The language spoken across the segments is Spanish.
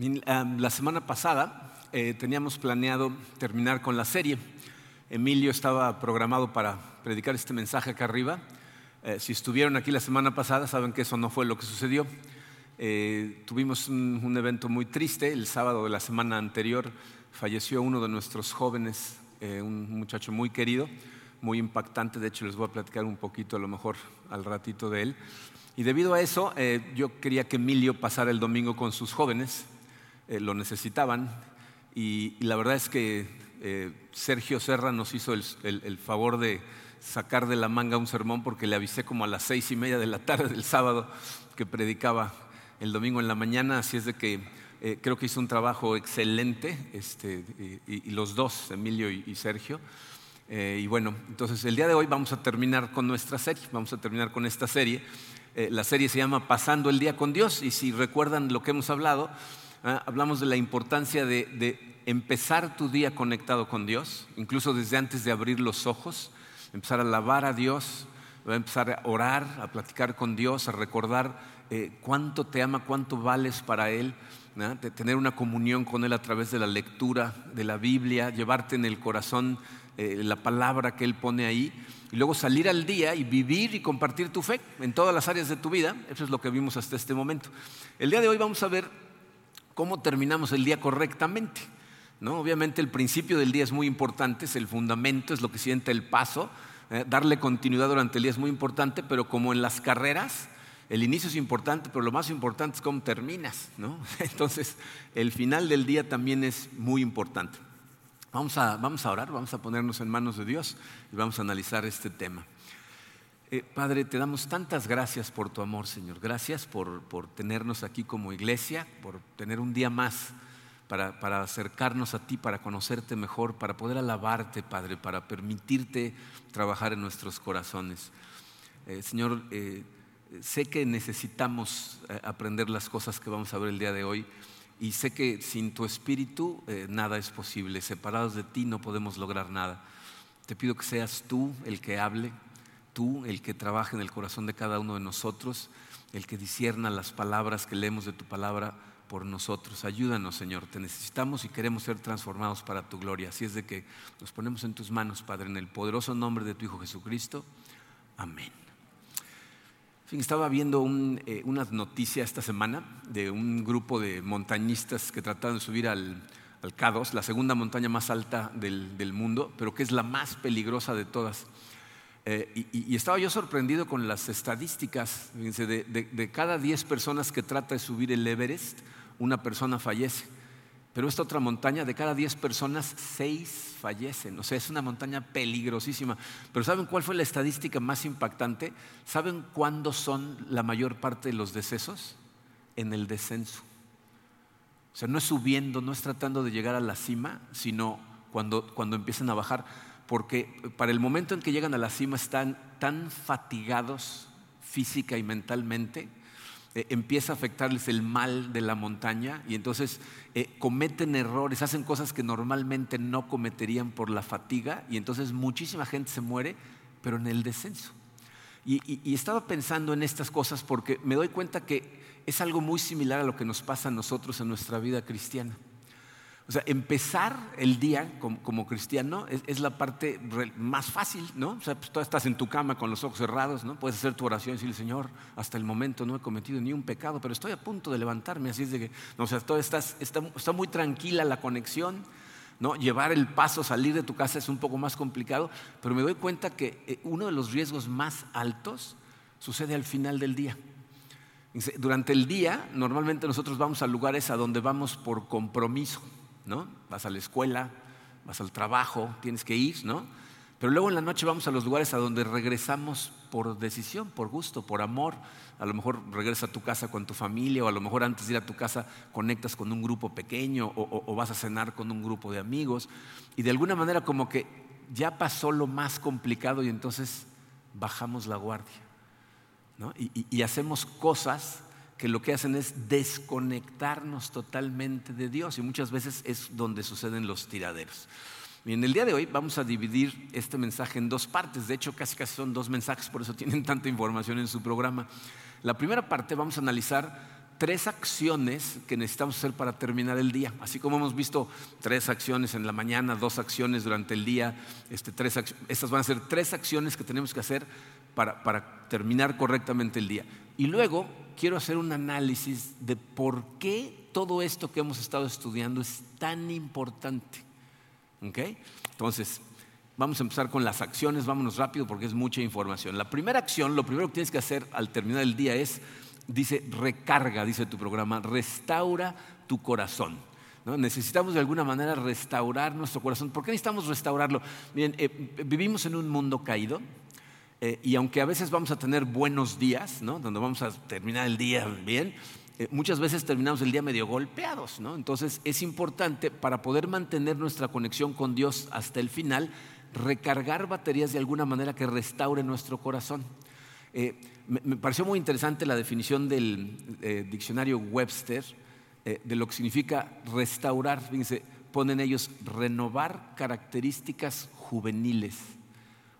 La semana pasada eh, teníamos planeado terminar con la serie. Emilio estaba programado para predicar este mensaje acá arriba. Eh, si estuvieron aquí la semana pasada, saben que eso no fue lo que sucedió. Eh, tuvimos un, evento muy triste. El sábado de la semana anterior falleció uno de nuestros jóvenes, un muchacho muy querido, muy impactante. De hecho, les voy a platicar un poquito, a lo mejor al ratito de él. Y debido a eso, yo quería que Emilio pasara el domingo con sus jóvenes eh, lo necesitaban. Y, la verdad es que eh, Sergio Serra nos hizo el, favor de sacar de la manga un sermón porque le avisé como a las seis y media de la tarde del sábado que predicaba el domingo en la mañana, así es de que eh, creo que hizo un trabajo excelente, este, y, los dos, Emilio y, Sergio. y bueno, entonces el día de hoy vamos a terminar con nuestra serie, vamos a terminar con esta serie. la serie se llama Pasando el Día con Dios, y si recuerdan lo que hemos hablado, ¿ah? hablamos de la importancia de, empezar tu día conectado con Dios, incluso desde antes de abrir los ojos, empezar a alabar a Dios, empezar a orar, a platicar con Dios, a recordar eh, cuánto te ama, cuánto vales para Él, de tener una comunión con Él a través de la lectura de la Biblia, llevarte en el corazón eh, la palabra que Él pone ahí, y luego salir al día y vivir y compartir tu fe en todas las áreas de tu vida. Eso es lo que vimos hasta este momento. El día de hoy vamos a ver cómo terminamos el día correctamente. ¿no? Obviamente el principio del día es muy importante, es el fundamento, es lo que siente el paso. Eh, darle continuidad durante el día es muy importante, pero como en las carreras, el inicio es importante, pero lo más importante es cómo terminas. ¿no? Entonces, el final del día también es muy importante. Vamos a, vamos a orar, vamos a ponernos en manos de Dios y vamos a analizar este tema. Eh, Padre, te damos tantas gracias por tu amor, Señor. Gracias por, tenernos aquí como iglesia, por tener un día más para, acercarnos a ti, para conocerte mejor, para poder alabarte, Padre, para permitirte trabajar en nuestros corazones. Eh, señor, eh, sé que necesitamos aprender las cosas que vamos a ver el día de hoy y sé que sin tu espíritu nada es posible. Separados de ti no podemos lograr nada. Te pido que seas tú el que hable, tú el que trabaja en el corazón de cada uno de nosotros, el que disierna las palabras que leemos de tu palabra por nosotros. Ayúdanos, Señor, te necesitamos y queremos ser transformados para tu gloria. Así es de que nos ponemos en tus manos, Padre, en el poderoso nombre de tu Hijo Jesucristo. Amén. estaba viendo eh, una noticia esta semana de un grupo de montañistas que trataron de subir al, al K2, la segunda montaña más alta del mundo, pero que es la más peligrosa de todas. Eh, y, estaba yo sorprendido con las estadísticas. de, de, cada 10 personas que trata de subir el Everest, una persona fallece. Pero esta otra montaña, de cada 10 personas, 6 fallecen. O sea, es una montaña peligrosísima. Pero ¿saben cuál fue la estadística más impactante? ¿Saben cuándo son la mayor parte de los decesos? En el descenso. O sea, no es subiendo, no es tratando de llegar a la cima, sino cuando, cuando empiezan a bajar porque para el momento en que llegan a la cima están tan fatigados física y mentalmente, eh, empieza a afectarles el mal de la montaña y entonces eh, cometen errores, hacen cosas que normalmente no cometerían por la fatiga y entonces muchísima gente se muere, pero en el descenso. y estaba pensando en estas cosas porque me doy cuenta que es algo muy similar a lo que nos pasa a nosotros en nuestra vida cristiana. O sea, empezar el día como, cristiano es, la parte más fácil, ¿no? O sea, pues tú estás en tu cama con los ojos cerrados, ¿no? Puedes hacer tu oración y decirle, Señor, hasta el momento no he cometido ni un pecado, pero estoy a punto de levantarme, así es de que, no, o sea, todo está, está muy tranquila la conexión, ¿no? Llevar el paso, salir de tu casa es un poco más complicado, pero me doy cuenta que eh, uno de los riesgos más altos sucede al final del día. Durante el día, normalmente nosotros vamos a lugares a donde vamos por compromiso. ¿No? Vas a la escuela, vas al trabajo, tienes que ir, ¿no? Pero luego en la noche vamos a los lugares a donde regresamos por decisión, por gusto, por amor. A lo mejor regresas a tu casa con tu familia o a lo mejor antes de ir a tu casa conectas con un grupo pequeño o, vas a cenar con un grupo de amigos. Y de alguna manera como que ya pasó lo más complicado y entonces bajamos la guardia. ¿no? y hacemos cosas que lo que hacen es desconectarnos totalmente de Dios y muchas veces es donde suceden los tiraderos. Y en el día de hoy vamos a dividir este mensaje en dos partes, de hecho casi casi son dos mensajes, por eso tienen tanta información en su programa. La primera parte vamos a analizar tres acciones que necesitamos hacer para terminar el día. Así como hemos visto tres acciones en la mañana, dos acciones durante el día, este, tres estas van a ser tres acciones que tenemos que hacer para, para terminar correctamente el día. Y luego quiero hacer un análisis de por qué todo esto que hemos estado estudiando es tan importante. ¿Okay? Entonces, vamos a empezar con las acciones, vámonos rápido porque es mucha información. La primera acción, lo primero que tienes que hacer al terminar el día es, dice, recarga, dice tu programa, restaura tu corazón. Necesitamos de alguna manera restaurar nuestro corazón. ¿Por qué necesitamos restaurarlo? Miren, eh, vivimos en un mundo caído, eh, y aunque a veces vamos a tener buenos días, ¿no? donde vamos a terminar el día bien, eh, muchas veces terminamos el día medio golpeados. ¿no? Entonces es importante para poder mantener nuestra conexión con Dios hasta el final, recargar baterías de alguna manera que restaure nuestro corazón. Eh, me, pareció muy interesante la definición del diccionario Webster de lo que significa restaurar. Fíjense, ponen ellos renovar características juveniles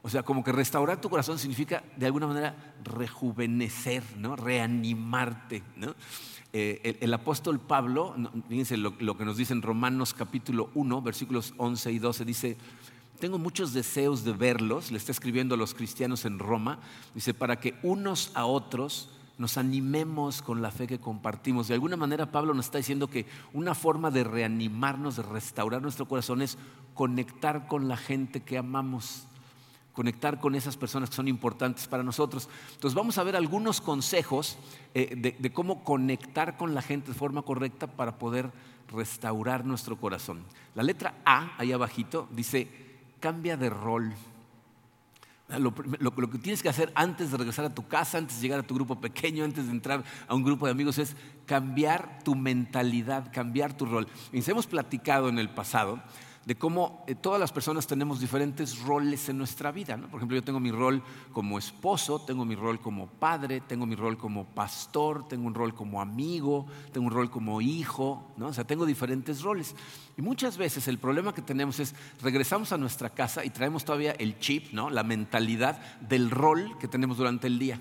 o sea, como que restaurar tu corazón significa de alguna manera rejuvenecer, ¿no? reanimarte. Eh, el, apóstol Pablo, fíjense lo, lo, que nos dice en Romanos capítulo 1, versículos 11 y 12, dice, tengo muchos deseos de verlos, le está escribiendo a los cristianos en Roma, dice, para que unos a otros nos animemos con la fe que compartimos. De alguna manera Pablo nos está diciendo que una forma de reanimarnos, de restaurar nuestro corazón es conectar con la gente que amamos conectar con esas personas que son importantes para nosotros. Entonces vamos a ver algunos consejos eh, de, cómo conectar con la gente de forma correcta para poder restaurar nuestro corazón. La letra A, ahí abajito, dice, cambia de rol. Lo, lo, que tienes que hacer antes de regresar a tu casa, antes de llegar a tu grupo pequeño, antes de entrar a un grupo de amigos, es cambiar tu mentalidad, cambiar tu rol. Y hemos platicado en el pasado de cómo eh, todas las personas tenemos diferentes roles en nuestra vida. Por ejemplo, yo tengo mi rol como esposo, tengo mi rol como padre, tengo mi rol como pastor, tengo un rol como amigo, tengo un rol como hijo, ¿no? o sea, tengo diferentes roles. Y muchas veces el problema que tenemos es, regresamos a nuestra casa y traemos todavía el chip, ¿no? la mentalidad del rol que tenemos durante el día.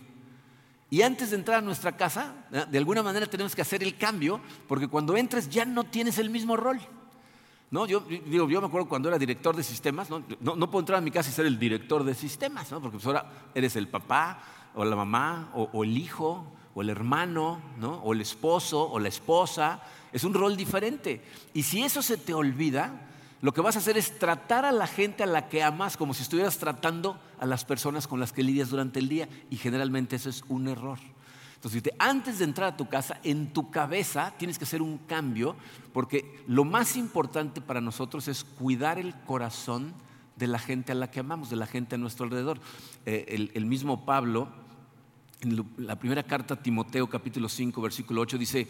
Y antes de entrar a nuestra casa, de alguna manera tenemos que hacer el cambio, porque cuando entres ya no tienes el mismo rol. No, yo, digo, yo me acuerdo cuando era director de sistemas, ¿no? No, puedo entrar a mi casa y ser el director de sistemas, ¿no? porque pues ahora eres el papá o la mamá o, el hijo o el hermano, ¿no? o el esposo o la esposa. Es un rol diferente. Y si eso se te olvida, lo que vas a hacer es tratar a la gente a la que amas como si estuvieras tratando a las personas con las que lidias durante el día. Y generalmente eso es un error. Entonces, antes de entrar a tu casa, en tu cabeza tienes que hacer un cambio, porque lo más importante para nosotros es cuidar el corazón de la gente a la que amamos, de la gente a nuestro alrededor. Eh, el, mismo Pablo, en la primera carta a Timoteo, capítulo 5, versículo 8, dice,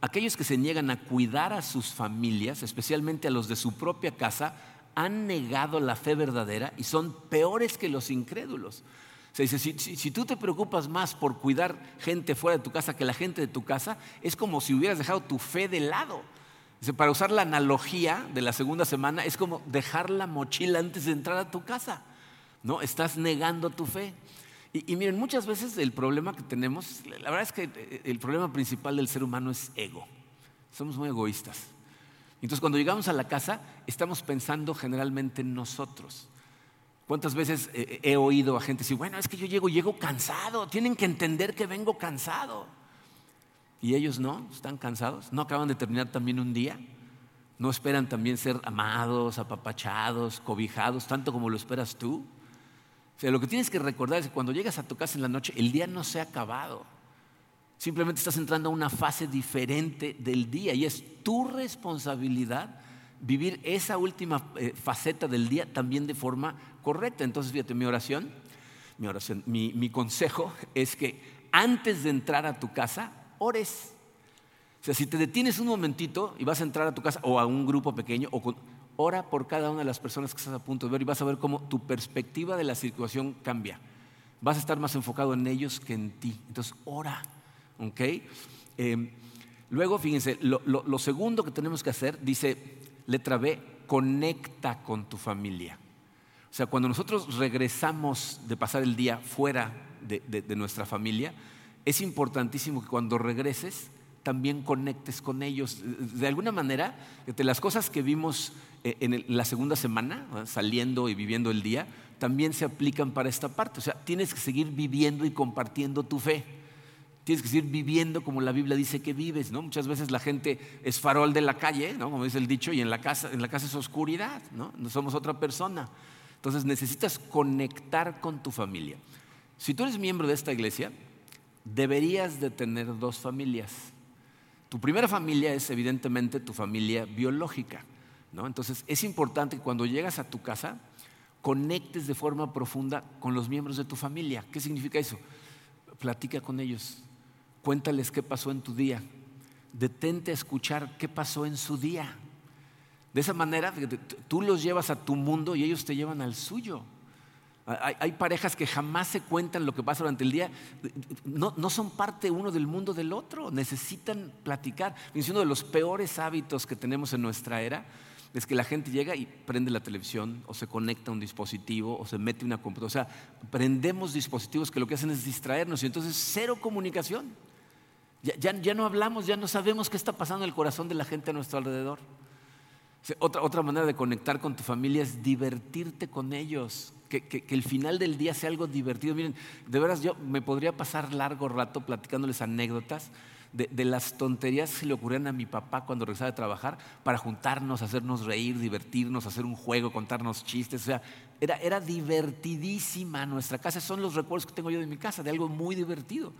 aquellos que se niegan a cuidar a sus familias, especialmente a los de su propia casa, han negado la fe verdadera y son peores que los incrédulos. Se dice, si, tú te preocupas más por cuidar gente fuera de tu casa que la gente de tu casa, es como si hubieras dejado tu fe de lado. para usar la analogía de la segunda semana, es como dejar la mochila antes de entrar a tu casa. ¿no? Estás negando tu fe. Y, y, miren, muchas veces el problema que tenemos, la verdad es que eh, el problema principal del ser humano es ego. Somos muy egoístas. Entonces cuando llegamos a la casa, estamos pensando generalmente en nosotros. ¿Cuántas veces eh, he oído a gente decir, bueno, es que yo llego, llego cansado, tienen que entender que vengo cansado? Y ellos no, están cansados, no acaban de terminar también un día, no esperan también ser amados, apapachados, cobijados, tanto como lo esperas tú. O sea, lo que tienes que recordar es que cuando llegas a tu casa en la noche, el día no se ha acabado. Simplemente estás entrando a una fase diferente del día y es tu responsabilidad vivir esa última eh, faceta del día también de forma correcta. Entonces, fíjate, mi oración, mi oración, mi, consejo es que antes de entrar a tu casa, ores. O sea, si te detienes un momentito y vas a entrar a tu casa o a un grupo pequeño, ora por cada una de las personas que estás a punto de ver y vas a ver cómo tu perspectiva de la situación cambia. Vas a estar más enfocado en ellos que en ti. Entonces, ora. ¿Ok? Eh, luego, fíjense, lo segundo que tenemos que hacer, dice, Letra B, conecta con tu familia. O sea, cuando nosotros regresamos de pasar el día fuera de, nuestra familia, es importantísimo que cuando regreses también conectes con ellos. De alguna manera, de las cosas que vimos eh, en la segunda semana, saliendo y viviendo el día, también se aplican para esta parte. O sea, tienes que seguir viviendo y compartiendo tu fe. Tienes que seguir viviendo como la Biblia dice que vives, ¿no? Muchas veces la gente es farol de la calle, ¿no? Como dice el dicho, y en la casa, en la casa es oscuridad, ¿no? No somos otra persona. Entonces necesitas conectar con tu familia. Si tú eres miembro de esta iglesia, deberías de tener dos familias. Tu primera familia es evidentemente tu familia biológica, ¿no? Entonces es importante que cuando llegas a tu casa conectes de forma profunda con los miembros de tu familia. ¿Qué significa eso? Platica con ellos, cuéntales qué pasó en tu día, detente a escuchar qué pasó en su día. De esa manera, tú los llevas a tu mundo y ellos te llevan al suyo. Hay, parejas que jamás se cuentan lo que pasa durante el día, no, no, son parte uno del mundo del otro, necesitan platicar. Uno de los peores hábitos que tenemos en nuestra era, es que la gente llega y prende la televisión o se conecta a un dispositivo o se mete una computadora. O sea, prendemos dispositivos que lo que hacen es distraernos y entonces cero comunicación. Ya, ya, no hablamos, ya no sabemos qué está pasando en el corazón de la gente a nuestro alrededor. Otra, otra manera de conectar con tu familia es divertirte con ellos. Que, que, que, el final del día sea algo divertido. Miren, de veras yo me podría pasar largo rato platicándoles anécdotas de, las tonterías que le ocurrían a mi papá cuando regresaba de trabajar para juntarnos, hacernos reír, divertirnos, hacer un juego, contarnos chistes. O sea, era, era divertidísima nuestra casa. Son los recuerdos que tengo yo de mi casa, de algo muy divertido.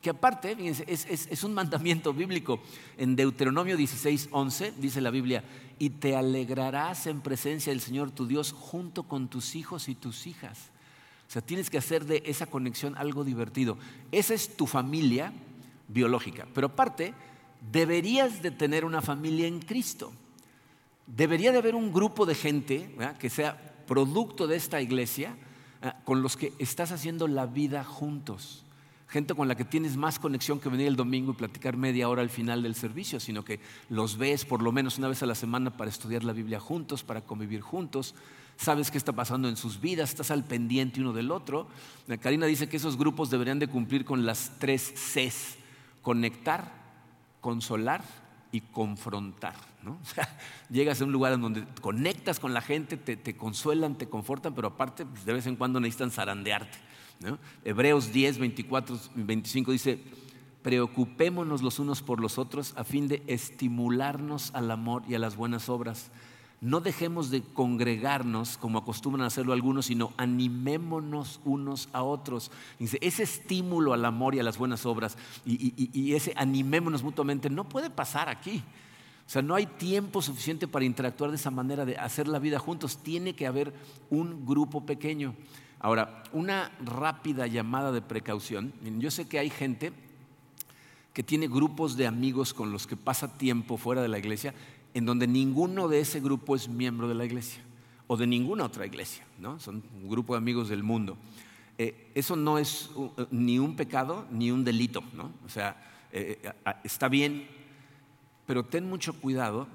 Que aparte, fíjense, es, un mandamiento bíblico. En Deuteronomio 16, 11 dice la Biblia, y te alegrarás en presencia del Señor tu Dios junto con tus hijos y tus hijas. O sea, tienes que hacer de esa conexión algo divertido. Esa es tu familia biológica. Pero aparte, deberías de tener una familia en Cristo. Debería de haber un grupo de gente que sea producto de esta iglesia con los que estás haciendo la vida juntos. Gente con la que tienes más conexión que venir el domingo y platicar media hora al final del servicio, sino que los ves por lo menos una vez a la semana para estudiar la Biblia juntos, para convivir juntos. Sabes qué está pasando en sus vidas, estás al pendiente uno del otro. Karina dice que esos grupos deberían de cumplir con las tres Cs conectar, consolar y confrontar. llegas a un lugar en donde conectas con la gente, te, consuelan, te confortan, pero aparte pues, de vez en cuando necesitan zarandearte. Hebreos 10, 24, 25 dice, preocupémonos los unos por los otros a fin de estimularnos al amor y a las buenas obras no dejemos de congregarnos como acostumbran a hacerlo algunos, sino animémonos unos a otros. Dice, ese estímulo al amor y a las buenas obras y, ese animémonos mutuamente no puede pasar aquí. O sea, no hay tiempo suficiente para interactuar de esa manera, de hacer la vida juntos. Tiene que haber un grupo pequeño. Ahora, una rápida llamada de precaución. Yo sé que hay gente que tiene grupos de amigos con los que pasa tiempo fuera de la iglesia en donde ninguno de ese grupo es miembro de la iglesia o de ninguna otra iglesia, ¿no? Son un grupo de amigos del mundo. Eh, eso no es eh, ni un pecado ni un delito, ¿no? O sea, eh, está bien, pero ten mucho cuidado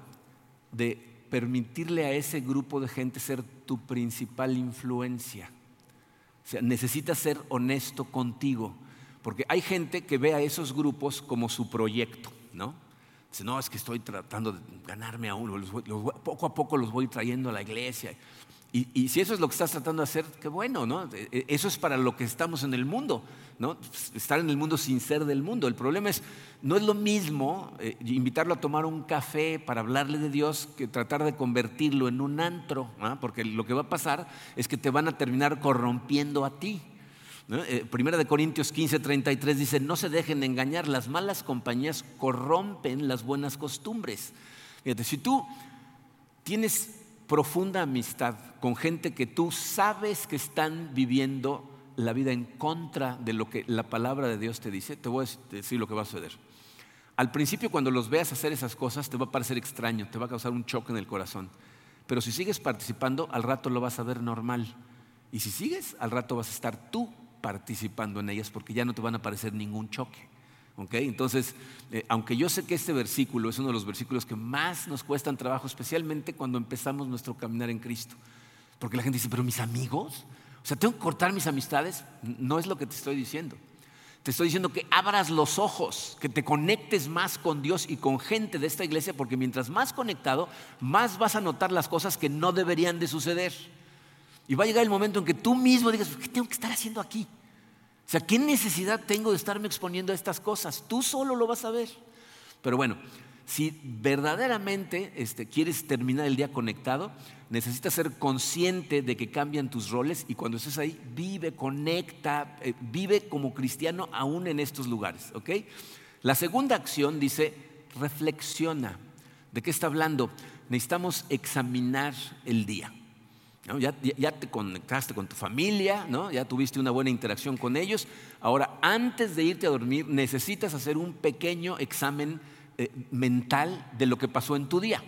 de permitirle a ese grupo de gente ser tu principal influencia. O sea, necesitas ser honesto contigo, porque hay gente que ve a esos grupos como su proyecto, ¿no? no, es que estoy tratando de ganarme a uno, poco a poco los voy trayendo a la iglesia. Y, si eso es lo que estás tratando de hacer, qué bueno, ¿no? E, e, eso es para lo que estamos en el mundo, ¿no? Estar en el mundo sin ser del mundo. El problema es, no es lo mismo eh, invitarlo a tomar un café para hablarle de Dios que tratar de convertirlo en un antro, porque lo que va a pasar es que te van a terminar corrompiendo a ti. Eh, primera de Corintios 15, 33 dice, no se dejen de engañar, las malas compañías corrompen las buenas costumbres. Fíjate, si tú tienes profunda amistad con gente que tú sabes que están viviendo la vida en contra de lo que la palabra de Dios te dice, te voy a decir lo que va a suceder. Al principio cuando los veas hacer esas cosas te va a parecer extraño, te va a causar un choque en el corazón. Pero si sigues participando, al rato lo vas a ver normal. Y si sigues, al rato vas a estar tú participando en ellas porque ya no te van a parecer ningún choque. Entonces, eh, aunque yo sé que este versículo es uno de los versículos que más nos cuestan trabajo, especialmente cuando empezamos nuestro caminar en Cristo, porque la gente dice, pero mis amigos, o sea, tengo que cortar mis amistades, no es lo que te estoy diciendo. Te estoy diciendo que abras los ojos, que te conectes más con Dios y con gente de esta iglesia, porque mientras más conectado, más vas a notar las cosas que no deberían de suceder. Y va a llegar el momento en que tú mismo digas, ¿qué tengo que estar haciendo aquí? O sea, ¿qué necesidad tengo de estarme exponiendo a estas cosas? Tú solo lo vas a ver. Pero bueno, si verdaderamente este, quieres terminar el día conectado, necesitas ser consciente de que cambian tus roles y cuando estés ahí, vive, conecta, eh, vive como cristiano aún en estos lugares. ¿ok? La segunda acción dice, reflexiona. ¿De qué está hablando? Necesitamos examinar el día. Ya, te conectaste con tu familia, ¿no? ya tuviste una buena interacción con ellos. Ahora, antes de irte a dormir, necesitas hacer un pequeño examen eh, mental de lo que pasó en tu día.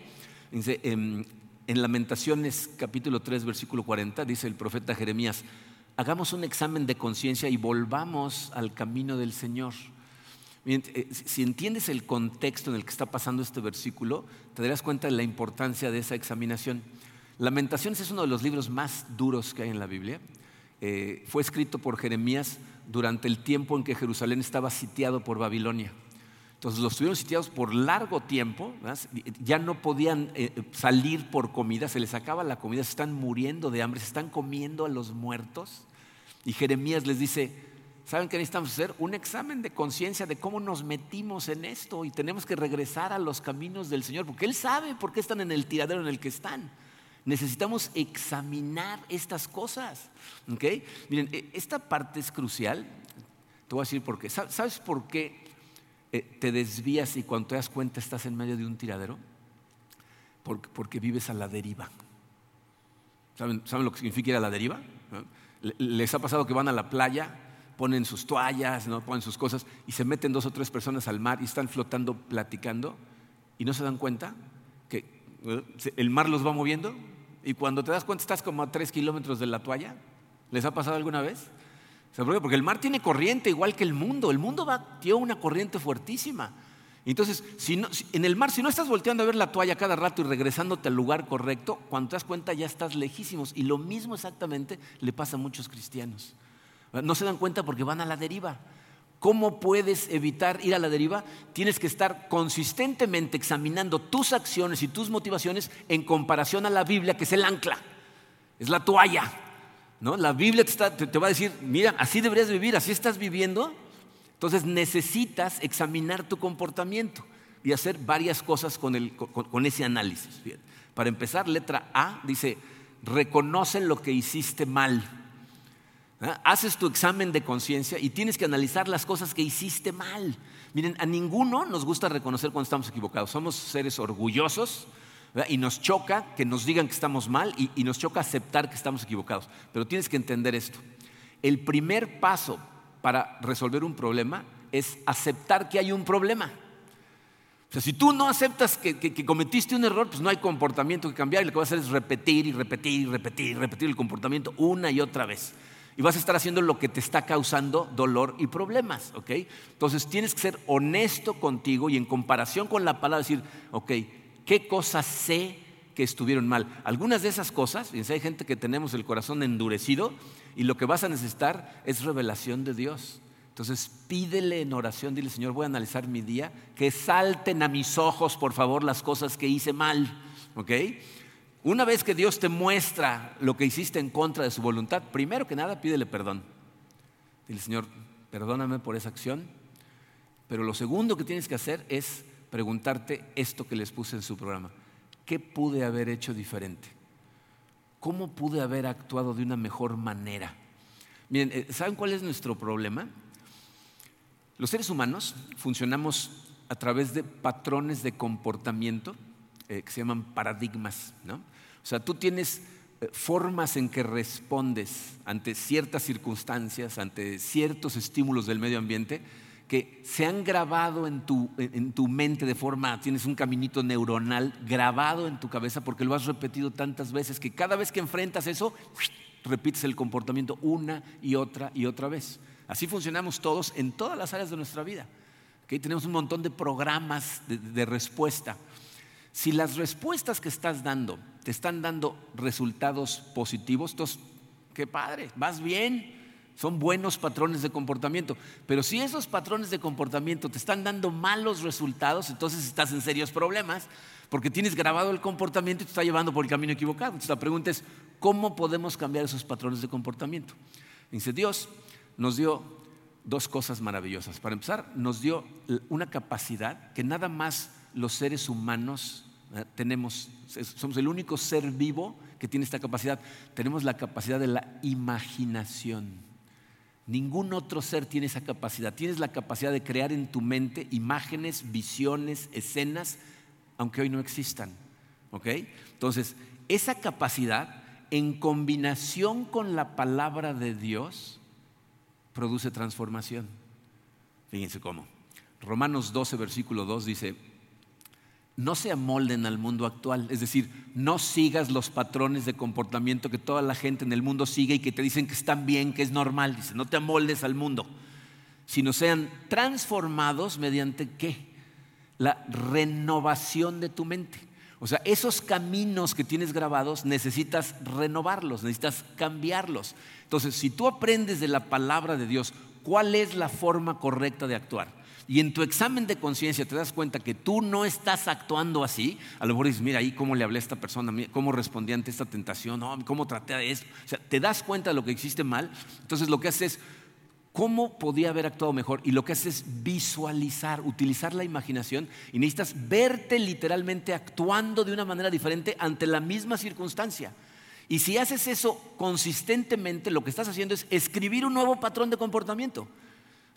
Dice, em, en Lamentaciones capítulo 3, versículo 40, dice el profeta Jeremías, hagamos un examen de conciencia y volvamos al camino del Señor. Eh, si entiendes el contexto en el que está pasando este versículo, te darás cuenta de la importancia de esa examinación. Lamentaciones es uno de los libros más duros que hay en la Biblia. Eh, fue escrito por Jeremías durante el tiempo en que Jerusalén estaba sitiado por Babilonia. Entonces los tuvieron sitiados por largo tiempo, ya no podían eh, salir por comida, se les acaba la comida, se están muriendo de hambre, se están comiendo a los muertos. Y Jeremías les dice, ¿saben qué necesitamos hacer? Un examen de conciencia de cómo nos metimos en esto y tenemos que regresar a los caminos del Señor, porque Él sabe por qué están en el tiradero en el que están. Necesitamos examinar estas cosas. Miren, e, esta parte es crucial. Te voy a decir por qué. ¿Sabes por qué eh, te desvías y cuando te das cuenta estás en medio de un tiradero? Porque, vives a la deriva. ¿Saben, lo que significa ir a la deriva? Les ha pasado que van a la playa, ponen sus toallas, ¿no? ponen sus cosas y se meten dos o tres personas al mar y están flotando, platicando y no se dan cuenta que eh, el mar los va moviendo y cuando te das cuenta estás como a tres kilómetros de la toalla. ¿Les ha pasado alguna vez? Porque el mar tiene corriente igual que el mundo. El mundo va, tiene una corriente fuertísima. Entonces, en el mar, si no estás volteando a ver la toalla cada rato y regresándote al lugar correcto, cuando te das cuenta ya estás lejísimos. Y lo mismo exactamente le pasa a muchos cristianos. No se dan cuenta porque van a la deriva. ¿Cómo puedes evitar ir a la deriva? Tienes que estar consistentemente examinando tus acciones y tus motivaciones en comparación a la Biblia, que es el ancla, es la toalla. ¿No? La Biblia te, va a decir, mira, así deberías vivir, así estás viviendo. Entonces necesitas examinar tu comportamiento y hacer varias cosas con, ese análisis. Para empezar, letra A dice, reconoce lo que hiciste mal. ¿Ah? Haces tu examen de conciencia y tienes que analizar las cosas que hiciste mal. Miren, a ninguno nos gusta reconocer cuando estamos equivocados. Somos seres orgullosos, y nos choca que nos digan que estamos mal y, nos choca aceptar que estamos equivocados. Pero tienes que entender esto. El primer paso para resolver un problema es aceptar que hay un problema. O sea, si tú no aceptas que, que, cometiste un error, pues no hay comportamiento que cambiar y lo que vas a hacer es repetir y repetir y repetir y repetir el comportamiento una y otra vez. Y vas a estar haciendo lo que te está causando dolor y problemas, ¿ok? Entonces tienes que ser honesto contigo y en comparación con la palabra decir, ok, ¿Qué cosas sé que estuvieron mal? Algunas de esas cosas, fíjense, hay gente que tenemos el corazón endurecido y lo que vas a necesitar es revelación de Dios. Entonces pídele en oración, dile Señor, voy a analizar mi día, que salten a mis ojos, por favor, las cosas que hice mal. ¿Ok? Una vez que Dios te muestra lo que hiciste en contra de su voluntad, primero que nada pídele perdón. Dile Señor, perdóname por esa acción. Pero lo segundo que tienes que hacer es preguntarte esto que les puse en su programa. ¿Qué pude haber hecho diferente? ¿Cómo pude haber actuado de una mejor manera? Miren, eh, ¿saben cuál es nuestro problema? Los seres humanos funcionamos a través de patrones de comportamiento eh, que se llaman paradigmas. ¿no? O sea, tú tienes eh, formas en que respondes ante ciertas circunstancias, ante ciertos estímulos del medio ambiente que se han grabado en tu, en tu mente de forma, tienes un caminito neuronal grabado en tu cabeza porque lo has repetido tantas veces que cada vez que enfrentas eso, repites el comportamiento una y otra y otra vez. Así funcionamos todos en todas las áreas de nuestra vida. Tenemos un montón de programas de, de respuesta. Si las respuestas que estás dando te están dando resultados positivos, entonces, qué padre, vas bien, son buenos patrones de comportamiento. Pero si esos patrones de comportamiento te están dando malos resultados, entonces estás en serios problemas porque tienes grabado el comportamiento y te está llevando por el camino equivocado. Entonces la pregunta es, ¿cómo podemos cambiar esos patrones de comportamiento? Dice, Dios nos dio dos cosas maravillosas. Para empezar, nos dio una capacidad que nada más los seres humanos eh, tenemos, somos el único ser vivo que tiene esta capacidad. Tenemos la capacidad de la imaginación. Ningún otro ser tiene esa capacidad. Tienes la capacidad de crear en tu mente imágenes, visiones, escenas, aunque hoy no existan. ¿Ok? Entonces, esa capacidad en combinación con la palabra de Dios produce transformación. Fíjense cómo. Romanos 12, versículo 2 dice, no se amolden al mundo actual, es decir, no sigas los patrones de comportamiento que toda la gente en el mundo sigue y que te dicen que están bien, que es normal, dice, no te amoldes al mundo, sino sean transformados mediante qué? La renovación de tu mente. O sea, esos caminos que tienes grabados necesitas renovarlos, necesitas cambiarlos. Entonces, si tú aprendes de la palabra de Dios, ¿cuál es la forma correcta de actuar? Y en tu examen de conciencia te das cuenta que tú no estás actuando así, a lo mejor dices, mira ahí cómo le hablé a esta persona, cómo respondí ante esta tentación, cómo traté a esto. O sea, te das cuenta de lo que existe mal, entonces lo que haces es, ¿cómo podía haber actuado mejor? Y lo que haces es visualizar, utilizar la imaginación y necesitas verte literalmente actuando de una manera diferente ante la misma circunstancia. Y si haces eso consistentemente, lo que estás haciendo es escribir un nuevo patrón de comportamiento.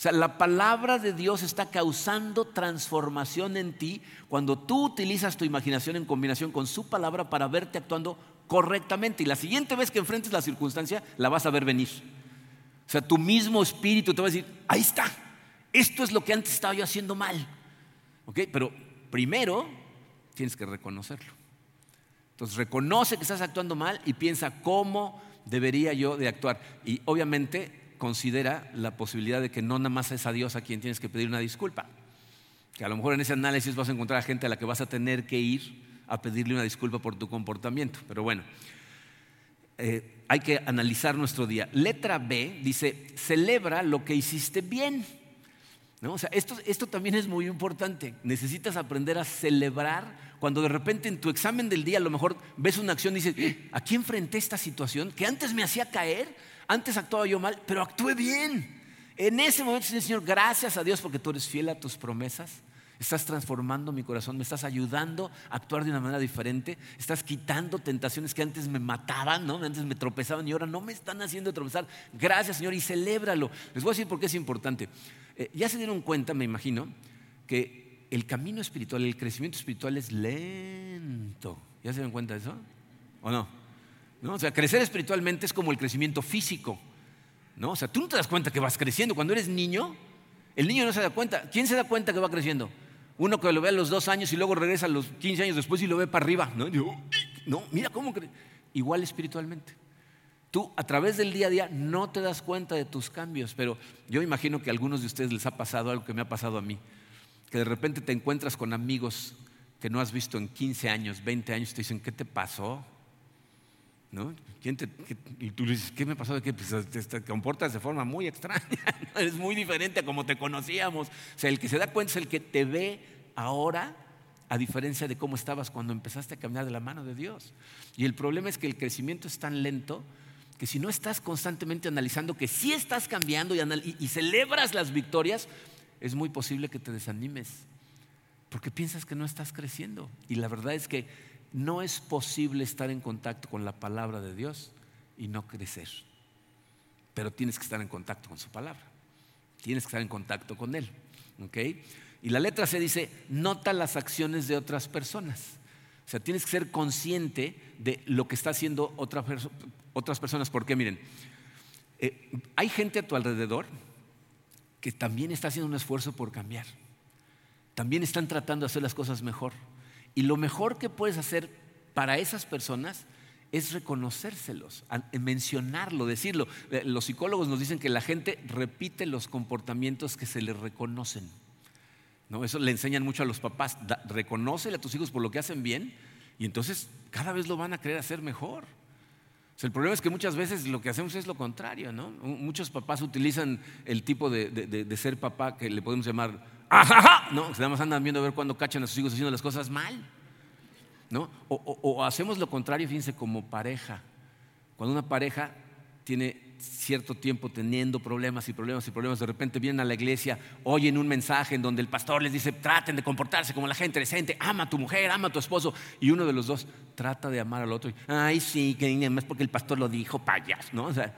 O sea, la palabra de Dios está causando transformación en ti cuando tú utilizas tu imaginación en combinación con su palabra para verte actuando correctamente. Y la siguiente vez que enfrentes la circunstancia, la vas a ver venir. O sea, tu mismo espíritu te va a decir, ahí está, esto es lo que antes estaba yo haciendo mal. ¿Ok? Pero primero tienes que reconocerlo. Entonces reconoce que estás actuando mal y piensa cómo debería yo de actuar. Y obviamente considera la posibilidad de que no nada más es a Dios a quien tienes que pedir una disculpa. Que a lo mejor en ese análisis vas a encontrar a gente a la que vas a tener que ir a pedirle una disculpa por tu comportamiento. Pero bueno, eh, hay que analizar nuestro día. Letra B dice, celebra lo que hiciste bien. ¿No? O sea, esto, esto también es muy importante. Necesitas aprender a celebrar cuando de repente en tu examen del día a lo mejor ves una acción y dices, aquí enfrenté esta situación que antes me hacía caer antes actuaba yo mal, pero actué bien. En ese momento, Señor, gracias a Dios porque tú eres fiel a tus promesas. Estás transformando mi corazón, me estás ayudando a actuar de una manera diferente. Estás quitando tentaciones que antes me mataban, ¿no? antes me tropezaban y ahora no me están haciendo tropezar. Gracias, Señor, y celébralo. Les voy a decir por qué es importante. Eh, ya se dieron cuenta, me imagino, que el camino espiritual, el crecimiento espiritual es lento. ¿Ya se dieron cuenta de eso? ¿O no? O sea, crecer espiritualmente es como el crecimiento físico. ¿no? O sea, tú no te das cuenta que vas creciendo. Cuando eres niño, el niño no se da cuenta. ¿Quién se da cuenta que va creciendo? Uno que lo ve a los dos años y luego regresa a los 15 años después y lo ve para arriba. No, no mira cómo crece. Igual espiritualmente. Tú a través del día a día no te das cuenta de tus cambios, pero yo imagino que a algunos de ustedes les ha pasado algo que me ha pasado a mí, que de repente te encuentras con amigos que no has visto en 15 años, 20 años, te dicen, ¿qué te pasó? ¿No? y tú dices, ¿qué me pasó? De que pues, te, comportas de forma muy extraña, es muy diferente a como te conocíamos. O sea, el que se da cuenta es el que te ve ahora, a diferencia de cómo estabas cuando empezaste a caminar de la mano de Dios. Y el problema es que el crecimiento es tan lento que si no estás constantemente analizando que sí estás cambiando y celebras las victorias, es muy posible que te desanimes, porque piensas que no estás creciendo. Y la verdad es que no es posible estar en contacto con la palabra de Dios y no crecer. Pero tienes que estar en contacto con su palabra. Tienes que estar en contacto con Él. Y la letra C dice, nota las acciones de otras personas. O sea, tienes que ser consciente de lo que está haciendo otras personas. Porque miren, eh, hay gente a tu alrededor que también está haciendo un esfuerzo por cambiar. También están tratando de hacer las cosas mejor. Y lo mejor que puedes hacer para esas personas es reconocérselos, mencionarlo, decirlo. Eh, los psicólogos nos dicen que la gente repite los comportamientos que se les reconocen. ¿No? Eso le enseñan mucho a los papás. reconócele a tus hijos por lo que hacen bien y entonces cada vez lo van a querer hacer mejor. El problema es que muchas veces lo que hacemos es lo contrario, ¿no? Muchos papás utilizan el tipo de, ser papá que le podemos llamar, ajaja, ¿no? Nada más andan viendo a ver cuándo cachan a sus hijos haciendo las cosas mal, ¿no? o hacemos lo contrario, fíjense, como pareja. Cuando una pareja tiene cierto tiempo teniendo problemas y problemas y problemas, de repente vienen a la iglesia, oyen un mensaje en donde el pastor les dice, traten de comportarse como la gente decente, ama a tu mujer, ama a tu esposo, y uno de los dos trata de amar al otro, y, ay sí, que es porque el pastor lo dijo, payas, ¿no? O sea,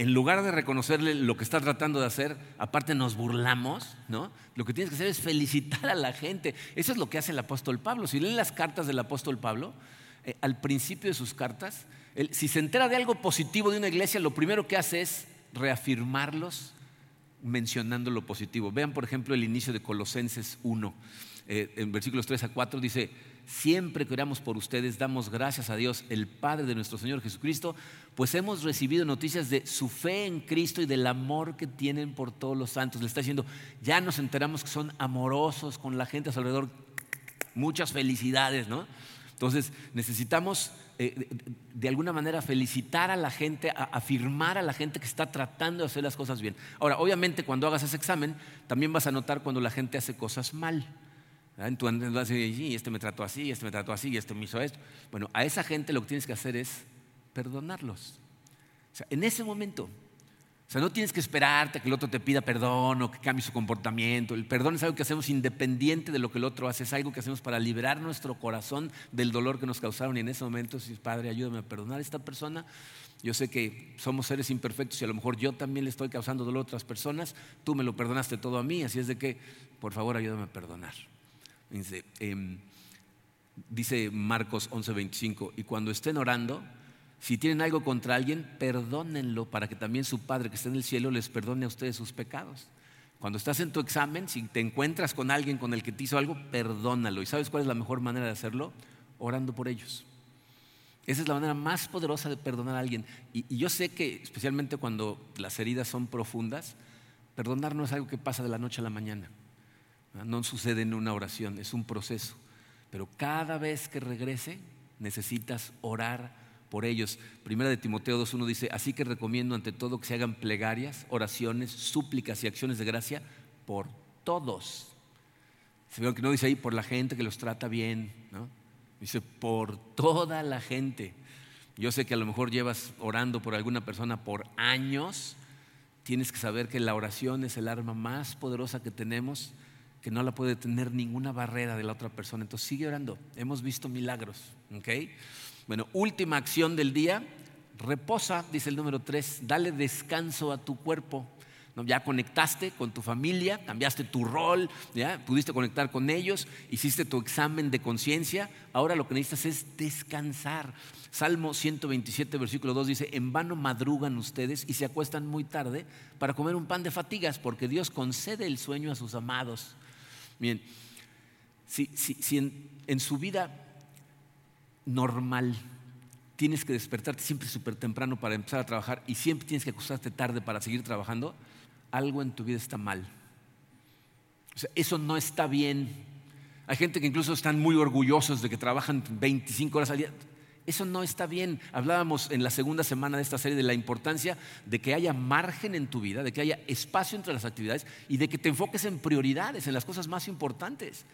en lugar de reconocerle lo que está tratando de hacer, aparte nos burlamos, ¿no? Lo que tienes que hacer es felicitar a la gente. Eso es lo que hace el apóstol Pablo. Si leen las cartas del apóstol Pablo, eh, al principio de sus cartas, si se entera de algo positivo de una iglesia, lo primero que hace es reafirmarlos mencionando lo positivo. Vean, por ejemplo, el inicio de Colosenses 1, eh, en versículos 3 a 4, dice, siempre que oramos por ustedes, damos gracias a Dios, el Padre de nuestro Señor Jesucristo, pues hemos recibido noticias de su fe en Cristo y del amor que tienen por todos los santos. Le está diciendo, ya nos enteramos que son amorosos con la gente a su alrededor. Muchas felicidades, ¿no? Entonces, necesitamos eh, de alguna manera felicitar a la gente, afirmar a la gente que está tratando de hacer las cosas bien. Ahora, obviamente cuando hagas ese examen, también vas a notar cuando la gente hace cosas mal. En tu vas a decir, este me trató así, este me trató así, este me hizo esto. Bueno, a esa gente lo que tienes que hacer es perdonarlos. O sea, en ese momento, o sea, no tienes que esperarte a que el otro te pida perdón o que cambie su comportamiento. El perdón es algo que hacemos independiente de lo que el otro hace, es algo que hacemos para liberar nuestro corazón del dolor que nos causaron. Y en ese momento, si Padre, ayúdame a perdonar a esta persona. Yo sé que somos seres imperfectos y a lo mejor yo también le estoy causando dolor a otras personas. Tú me lo perdonaste todo a mí, así es de que, por favor, ayúdame a perdonar. Dice, em, dice Marcos 11:25, y cuando estén orando, si tienen algo contra alguien, perdónenlo para que también su Padre que está en el cielo les perdone a ustedes sus pecados. Cuando estás en tu examen, si te encuentras con alguien con el que te hizo algo, perdónalo. ¿Y sabes cuál es la mejor manera de hacerlo? Orando por ellos. Esa es la manera más poderosa de perdonar a alguien. Y, yo sé que, especialmente cuando las heridas son profundas, perdonar no es algo que pasa de la noche a la mañana. No sucede en una oración, es un proceso. Pero cada vez que regrese, necesitas orar por ellos. Primera de Timoteo 2.1 dice, así que recomiendo ante todo que se hagan plegarias, oraciones, súplicas y acciones de gracia por todos. Se ve que no dice ahí por la gente que los trata bien, ¿no? Dice por toda la gente. Yo sé que a lo mejor llevas orando por alguna persona por años. Tienes que saber que la oración es el arma más poderosa que tenemos, que no la puede tener ninguna barrera de la otra persona. Entonces sigue orando. Hemos visto milagros, ¿ok? Bueno, última acción del día, reposa, dice el número tres, dale descanso a tu cuerpo. Ya conectaste con tu familia, cambiaste tu rol, ya pudiste conectar con ellos, hiciste tu examen de conciencia, ahora lo que necesitas es descansar. Salmo 127, versículo 2 dice, en vano madrugan ustedes y se acuestan muy tarde para comer un pan de fatigas, porque Dios concede el sueño a sus amados. Bien, si, en su vida normal. Tienes que despertarte siempre súper temprano para empezar a trabajar y siempre tienes que acostarte tarde para seguir trabajando. Algo en tu vida está mal. O sea, eso no está bien. Hay gente que incluso están muy orgullosos de que trabajan 25 horas al día. Eso no está bien. Hablábamos en la segunda semana de esta serie de la importancia de que haya margen en tu vida, de que haya espacio entre las actividades y de que te enfoques en prioridades, en las cosas más importantes.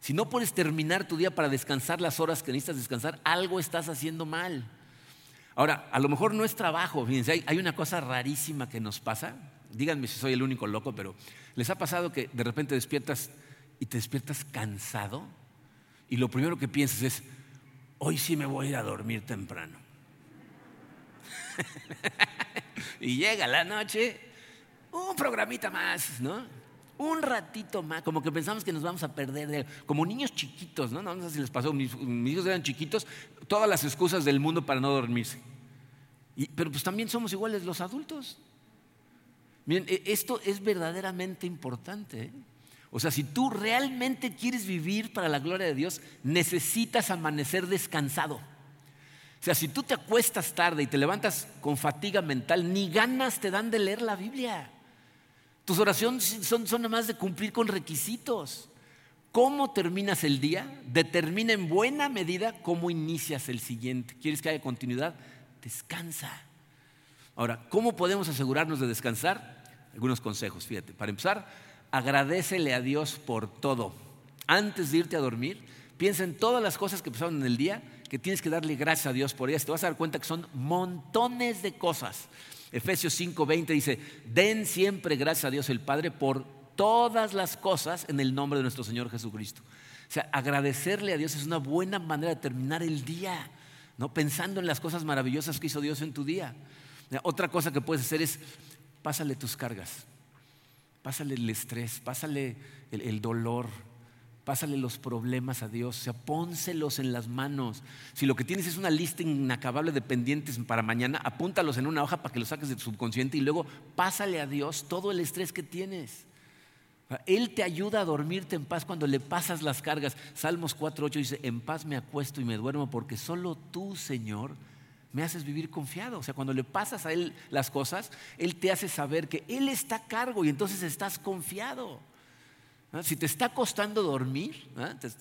Si no puedes terminar tu día para descansar las horas que necesitas descansar, algo estás haciendo mal. Ahora, a lo mejor no es trabajo. Fíjense, hay, una cosa rarísima que nos pasa. Díganme si soy el único loco, pero ¿les ha pasado que de repente despiertas y te despiertas cansado? Y lo primero que piensas es, hoy sí me voy a ir a dormir temprano. y llega la noche, un programita más, ¿no? un ratito más, como que pensamos que nos vamos a perder, como niños chiquitos, ¿no? No sé si les pasó, mis, hijos eran chiquitos, todas las excusas del mundo para no dormirse. pero pues también somos iguales los adultos. Miren, e, esto es verdaderamente importante. ¿eh? O sea, si tú realmente quieres vivir para la gloria de Dios, necesitas amanecer descansado. O sea, si tú te acuestas tarde y te levantas con fatiga mental, ni ganas te dan de leer la Biblia. Tus oraciones son, son nada más de cumplir con requisitos. cómo terminas el día determina en buena medida cómo inicias el siguiente. ¿Quieres que haya continuidad? Descansa. Ahora, ¿cómo podemos asegurarnos de descansar? Algunos consejos, fíjate. Para empezar, agradecele a Dios por todo. Antes de irte a dormir, piensa en todas las cosas que pasaron en el día que tienes que darle gracias a Dios por ellas. Te vas a dar cuenta que son montones de cosas. Efesios 5:20 dice, den siempre gracias a Dios el Padre por todas las cosas en el nombre de nuestro Señor Jesucristo. O sea, agradecerle a Dios es una buena manera de terminar el día, ¿no? pensando en las cosas maravillosas que hizo Dios en tu día. Otra cosa que puedes hacer es, pásale tus cargas, pásale el estrés, pásale el dolor, Pásale los problemas a Dios, o sea, pónselos en las manos. Si lo que tienes es una lista inacabable de pendientes para mañana, apúntalos en una hoja para que los saques de tu subconsciente y luego pásale a Dios todo el estrés que tienes. Él te ayuda a dormirte en paz cuando le pasas las cargas. Salmos 4.8 dice, en paz me acuesto y me duermo porque solo tú, Señor, me haces vivir confiado. O sea, cuando le pasas a Él las cosas, Él te hace saber que Él está a cargo y entonces estás confiado. Si te está costando dormir,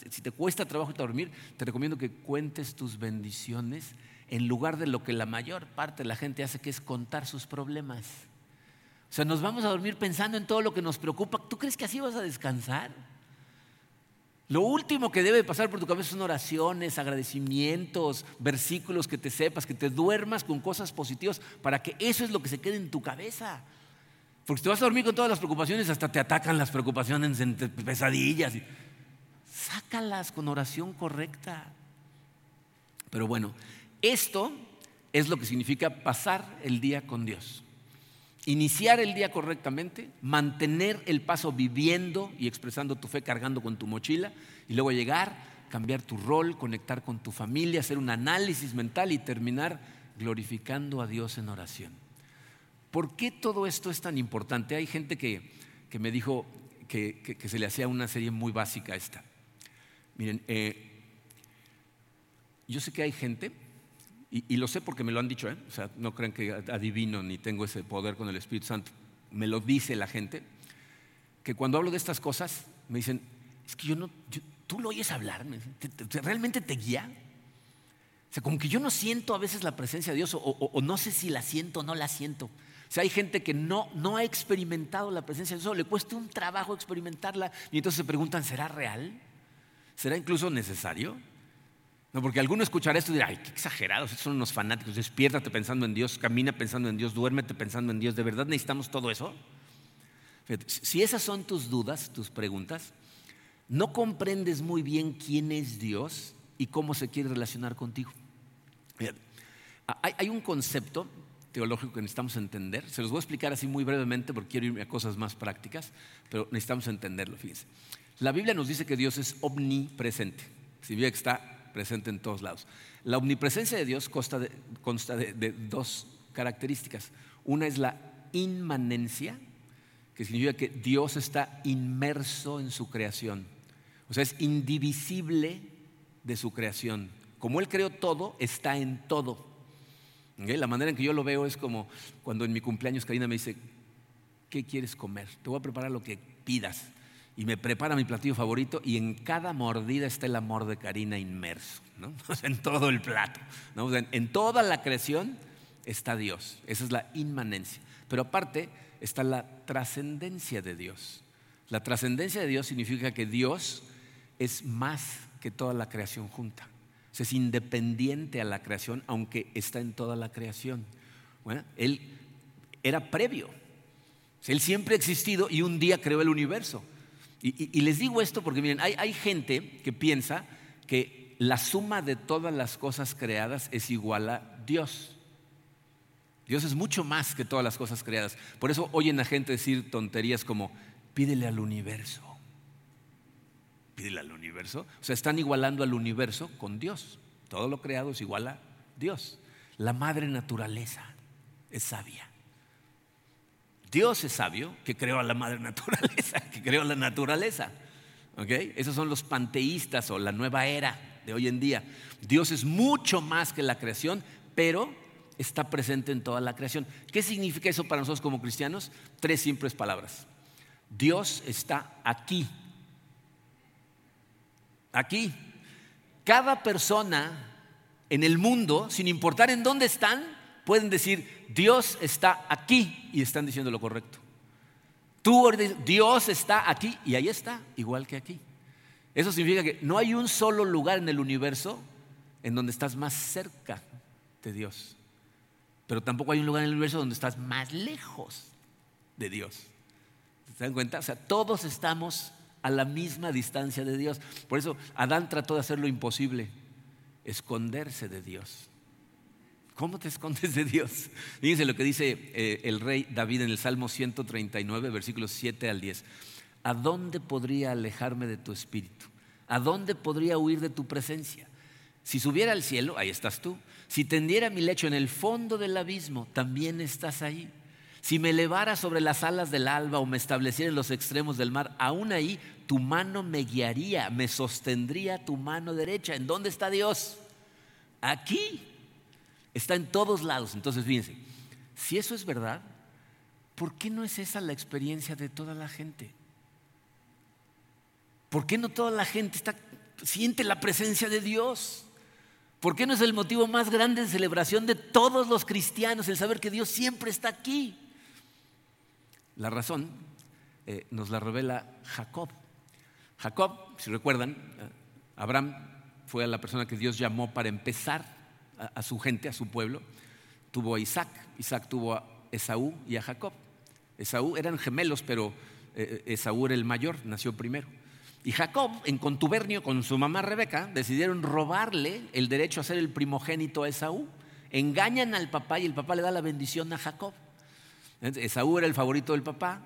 si te cuesta trabajo dormir, te recomiendo que cuentes tus bendiciones en lugar de lo que la mayor parte de la gente hace, que es contar sus problemas. O sea, nos vamos a dormir pensando en todo lo que nos preocupa. ¿Tú crees que así vas a descansar? Lo último que debe pasar por tu cabeza son oraciones, agradecimientos, versículos que te sepas, que te duermas con cosas positivas, para que eso es lo que se quede en tu cabeza. Porque si te vas a dormir con todas las preocupaciones, hasta te atacan las preocupaciones en pesadillas. Sácalas con oración correcta. Pero bueno, esto es lo que significa pasar el día con Dios. Iniciar el día correctamente, mantener el paso viviendo y expresando tu fe cargando con tu mochila y luego llegar, cambiar tu rol, conectar con tu familia, hacer un análisis mental y terminar glorificando a Dios en oración. ¿Por qué todo esto es tan importante? Hay gente que, me dijo que, se le hacía una serie muy básica esta. Miren, eh, yo sé que hay gente, y, lo sé porque me lo han dicho, ¿eh? o sea, no crean que adivino ni tengo ese poder con el Espíritu Santo, me lo dice la gente, que cuando hablo de estas cosas me dicen, es que yo no, tú lo oyes hablar, ¿realmente te guía? O sea, como que yo no siento a veces la presencia de Dios, o no sé si la siento o no la siento. O sea, hay gente que no, no ha experimentado la presencia de Dios, le cuesta un trabajo experimentarla y entonces se preguntan, ¿será real? ¿Será incluso necesario? No, porque alguno escuchará esto y dirá, ay, qué exagerados, son unos fanáticos, despiértate pensando en Dios, camina pensando en Dios, duérmete pensando en Dios, ¿de verdad necesitamos todo eso? si esas son tus dudas, tus preguntas, no comprendes muy bien quién es Dios y cómo se quiere relacionar contigo. hay un concepto teológico que necesitamos entender. Se los voy a explicar así muy brevemente porque quiero irme a cosas más prácticas, pero necesitamos entenderlo, fíjense. La Biblia nos dice que Dios es omnipresente, significa que está presente en todos lados. La omnipresencia de Dios consta de, dos características. Una es la inmanencia, que significa que Dios está inmerso en su creación. O sea, es indivisible de su creación. Como Él creó todo, está en todo. La manera en que yo lo veo es como cuando en mi cumpleaños Karina me dice, ¿qué quieres comer? Te voy a preparar lo que pidas. Y me prepara mi platillo favorito y en cada mordida está el amor de Karina inmerso, ¿no? en todo el plato. en toda la creación está Dios. Esa es la inmanencia. Pero aparte está la trascendencia de Dios. La trascendencia de Dios significa que Dios es más que toda la creación junta es independiente a la creación, aunque está en toda la creación. él era previo. él siempre ha existido y un día creó el universo. Y, les digo esto porque miren, hay, hay gente que piensa que la suma de todas las cosas creadas es igual a Dios. Dios es mucho más que todas las cosas creadas. Por eso oyen a gente decir tonterías como, pídele al universo pídele al universo. O sea, están igualando al universo con Dios. Todo lo creado es igual a Dios. La madre naturaleza es sabia. Dios es sabio que creó a la madre naturaleza, que creó la naturaleza. Esos son los panteístas o la nueva era de hoy en día. Dios es mucho más que la creación, pero está presente en toda la creación. ¿Qué significa eso para nosotros como cristianos? Tres simples palabras. Dios está aquí Aquí. Cada persona en el mundo, sin importar en dónde están, pueden decir, Dios está aquí y están diciendo lo correcto. Tú, Dios está aquí y ahí está, igual que aquí. Eso significa que no hay un solo lugar en el universo en donde estás más cerca de Dios. Pero tampoco hay un lugar en el universo donde estás más lejos de Dios. ¿Se dan cuenta? O sea, todos estamos a la misma distancia de Dios. Por eso Adán trató de hacer lo imposible, esconderse de Dios. ¿Cómo te escondes de Dios? Fíjense lo que dice eh, el rey David en el Salmo 139, versículos 7 al 10. ¿A dónde podría alejarme de tu espíritu? ¿A dónde podría huir de tu presencia? Si subiera al cielo, ahí estás tú. Si tendiera mi lecho en el fondo del abismo, también estás ahí. Si me elevara sobre las alas del alba o me estableciera en los extremos del mar, aún ahí tu mano me guiaría, me sostendría tu mano derecha. ¿En dónde está Dios? Aquí. Está en todos lados. Entonces, fíjense, si eso es verdad, ¿por qué no es esa la experiencia de toda la gente? ¿Por qué no toda la gente siente la presencia de Dios? ¿Por qué no es el motivo más grande de celebración de todos los cristianos el saber que Dios siempre está aquí? La razón eh, nos la revela Jacob. Jacob, si recuerdan, eh, Abraham fue la persona que Dios llamó para empezar a, su gente, a su pueblo, tuvo a Isaac, Isaac tuvo a Esaú y a Jacob. Esaú eran gemelos, pero eh, Esaú era el mayor, nació primero. Y Jacob, en contubernio con su mamá Rebeca, decidieron robarle el derecho a ser el primogénito a Esaú. Engañan al papá y el papá le da la bendición a Jacob. Esaú era el favorito del papá,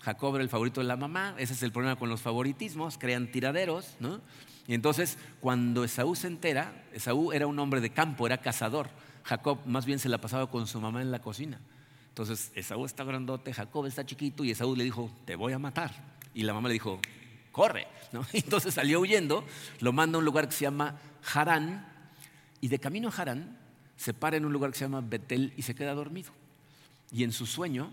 Jacob era el favorito de la mamá. Ese es el problema con los favoritismos, crean tiraderos, ¿no? Y entonces, cuando Esaú se entera, Esaú era un hombre de campo, era cazador. Jacob más bien se la pasaba con su mamá en la cocina. Entonces, Esaú está grandote, Jacob está chiquito y Esaú le dijo, te voy a matar. Y la mamá le dijo, corre. Entonces salió huyendo, lo manda a un lugar que se llama Harán y de camino a Harán se para en un lugar que se llama Betel y se queda dormido. Y en su sueño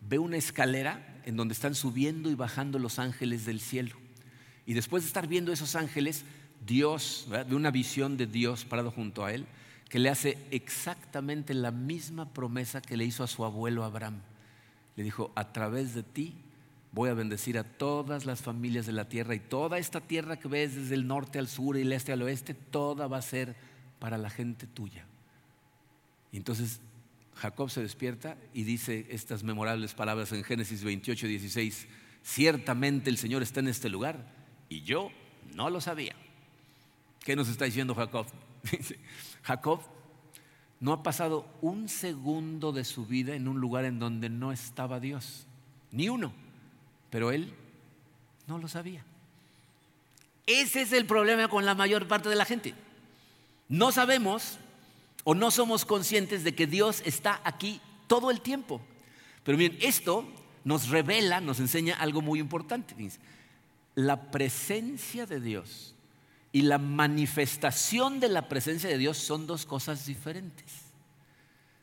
ve una escalera en donde están subiendo y bajando los ángeles del cielo. Y después de estar viendo esos ángeles, Dios, de una visión de Dios parado junto a él, que le hace exactamente la misma promesa que le hizo a su abuelo Abraham. Le dijo, a través de ti voy a bendecir a todas las familias de la tierra y toda esta tierra que ves desde el norte al sur y el este al oeste, toda va a ser para la gente tuya. Y entonces Jacob se despierta y dice estas memorables palabras en Génesis 28, 16, ciertamente el Señor está en este lugar y yo no lo sabía. ¿Qué nos está diciendo Jacob? Jacob no ha pasado un segundo de su vida en un lugar en donde no estaba Dios, ni uno, pero él no lo sabía. Ese es el problema con la mayor parte de la gente. No sabemos o no somos conscientes de que Dios está aquí todo el tiempo. Pero bien, esto nos revela, nos enseña algo muy importante la presencia de Dios y la manifestación de la presencia de Dios son dos cosas diferentes.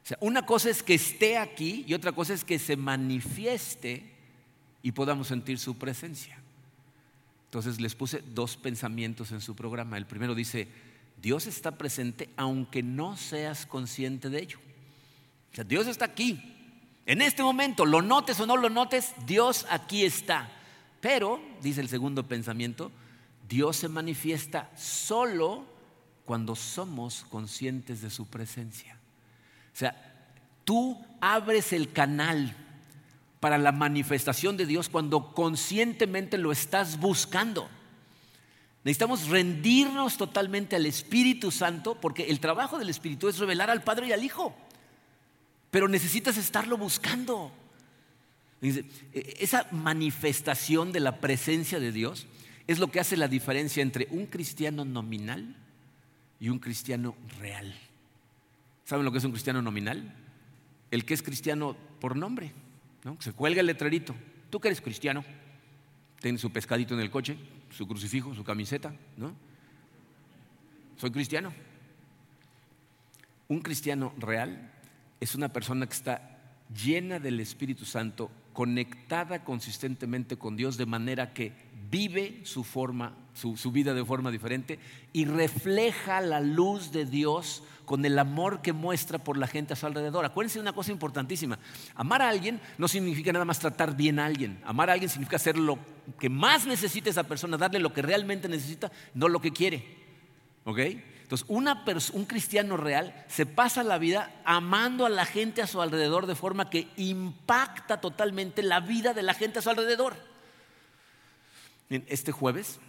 O sea, una cosa es que esté aquí y otra cosa es que se manifieste y podamos sentir su presencia. Entonces les puse dos pensamientos en su programa. El primero dice, Dios está presente aunque no seas consciente de ello. O sea, Dios está aquí. En este momento, lo notes o no lo notes, Dios aquí está. Pero, dice el segundo pensamiento, Dios se manifiesta solo cuando somos conscientes de su presencia. O sea, tú abres el canal para la manifestación de Dios cuando conscientemente lo estás buscando. Necesitamos rendirnos totalmente al Espíritu Santo porque el trabajo del Espíritu es revelar al Padre y al Hijo. Pero necesitas estarlo buscando. E, esa manifestación de la presencia de Dios es lo que hace la diferencia entre un cristiano nominal y un cristiano real. ¿Saben lo que es un cristiano nominal? El que es cristiano por nombre. Se cuelga el letrerito. Tú que eres cristiano, tiene su pescadito en el coche, su crucifijo, su camiseta, ¿no? Soy cristiano. Un cristiano real es una persona que está llena del Espíritu Santo, conectada consistentemente con Dios, de manera que vive su forma, su, su vida de forma diferente y refleja la luz de Dios con el amor que muestra por la gente a su alrededor. Acuérdense de una cosa importantísima. Amar a alguien no significa nada más tratar bien a alguien. Amar a alguien significa hacer lo que más necesita esa persona, darle lo que realmente necesita, no lo que quiere. ¿Ok? Entonces, un cristiano real se pasa la vida amando a la gente a su alrededor de forma que impacta totalmente la vida de la gente a su alrededor. Este jueves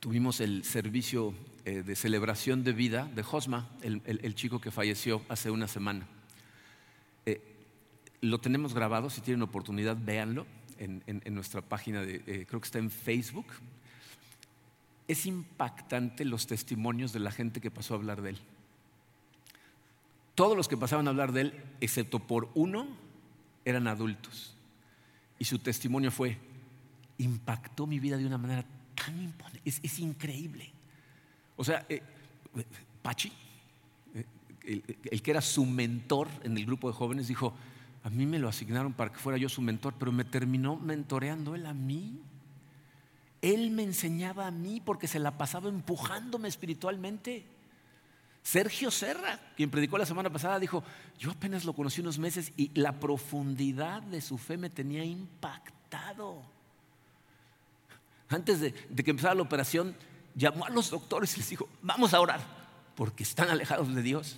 tuvimos el servicio eh, de celebración de vida de Josma, el, chico que falleció hace una semana. Eh, lo tenemos grabado, si tienen oportunidad, véanlo en, nuestra página, de, eh, creo que está en Facebook. Es impactante los testimonios de la gente que pasó a hablar de él. Todos los que pasaban a hablar de él, excepto por uno, eran adultos. Y su testimonio fue, impactó mi vida de una manera tan imponente, es increíble. O sea, eh, Pachi, eh, el, que era su mentor en el grupo de jóvenes, dijo, a mí me lo asignaron para que fuera yo su mentor, pero me terminó mentoreando él a mí. Él me enseñaba a mí porque se la pasaba empujándome espiritualmente. Sergio Serra, quien predicó la semana pasada, dijo, yo apenas lo conocí unos meses y la profundidad de su fe me tenía impactado. Antes de que empezara la operación, llamó a los doctores y les dijo, vamos a orar, porque están alejados de Dios.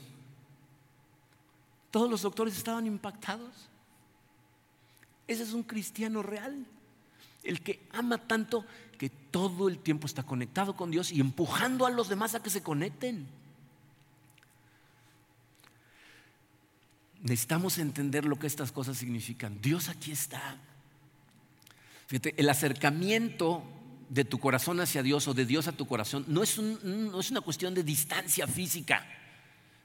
Todos los doctores estaban impactados. Ese es un cristiano real, el que ama tanto que todo el tiempo está conectado con Dios y empujando a los demás a que se conecten. Necesitamos entender lo que estas cosas significan. Dios aquí está. Fíjate, el acercamiento de tu corazón hacia Dios o de Dios a tu corazón no es, no es una cuestión de distancia física.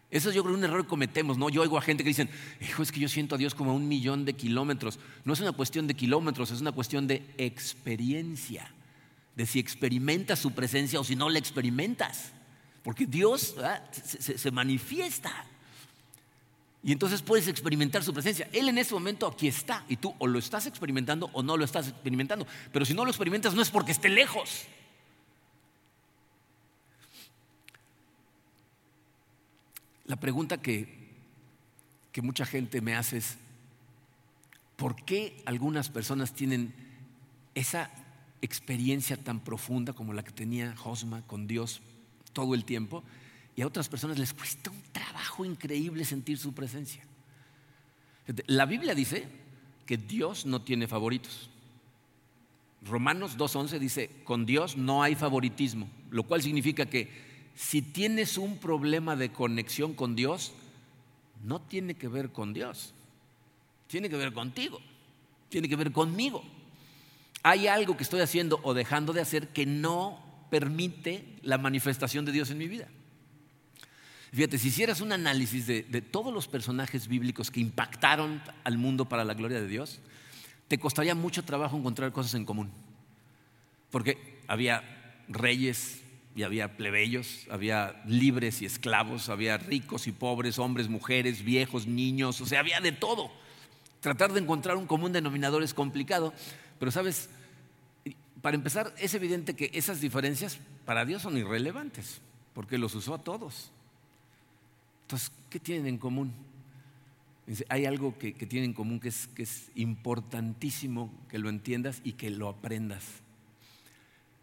Eso yo creo un error que cometemos, ¿no? Yo oigo a gente que dicen, hijo, es que yo siento a Dios como a un millón de kilómetros. No es una cuestión de kilómetros, es una cuestión de experiencia. De si experimentas su presencia o si no la experimentas. Porque Dios se manifiesta. Y entonces puedes experimentar su presencia. Él en ese momento aquí está y tú o lo estás experimentando o no lo estás experimentando. Pero si no lo experimentas no es porque esté lejos. La pregunta que, que mucha gente me hace es, ¿por qué algunas personas tienen esa experiencia tan profunda como la que tenía Josma con Dios todo el tiempo? y a otras personas les cuesta un trabajo increíble sentir su presencia. La Biblia dice que Dios no tiene favoritos. Romanos 2.11 dice, con Dios no hay favoritismo, lo cual significa que si tienes un problema de conexión con Dios, no tiene que ver con Dios, tiene que ver contigo, tiene que ver conmigo. Hay algo que estoy haciendo o dejando de hacer que no permite la manifestación de Dios en mi vida. Fíjate, si hicieras un análisis de, todos los personajes bíblicos que impactaron al mundo para la gloria de Dios, te costaría mucho trabajo encontrar cosas en común. Porque había reyes y había plebeyos, había libres y esclavos, había ricos y pobres, hombres, mujeres, viejos, niños, o sea, había de todo. Tratar de encontrar un común denominador es complicado, pero sabes, para empezar, es evidente que esas diferencias para Dios son irrelevantes, porque los usó a todos. Entonces, ¿qué tienen en común? Hay algo que, tienen en común que es, que es importantísimo que lo entiendas y que lo aprendas.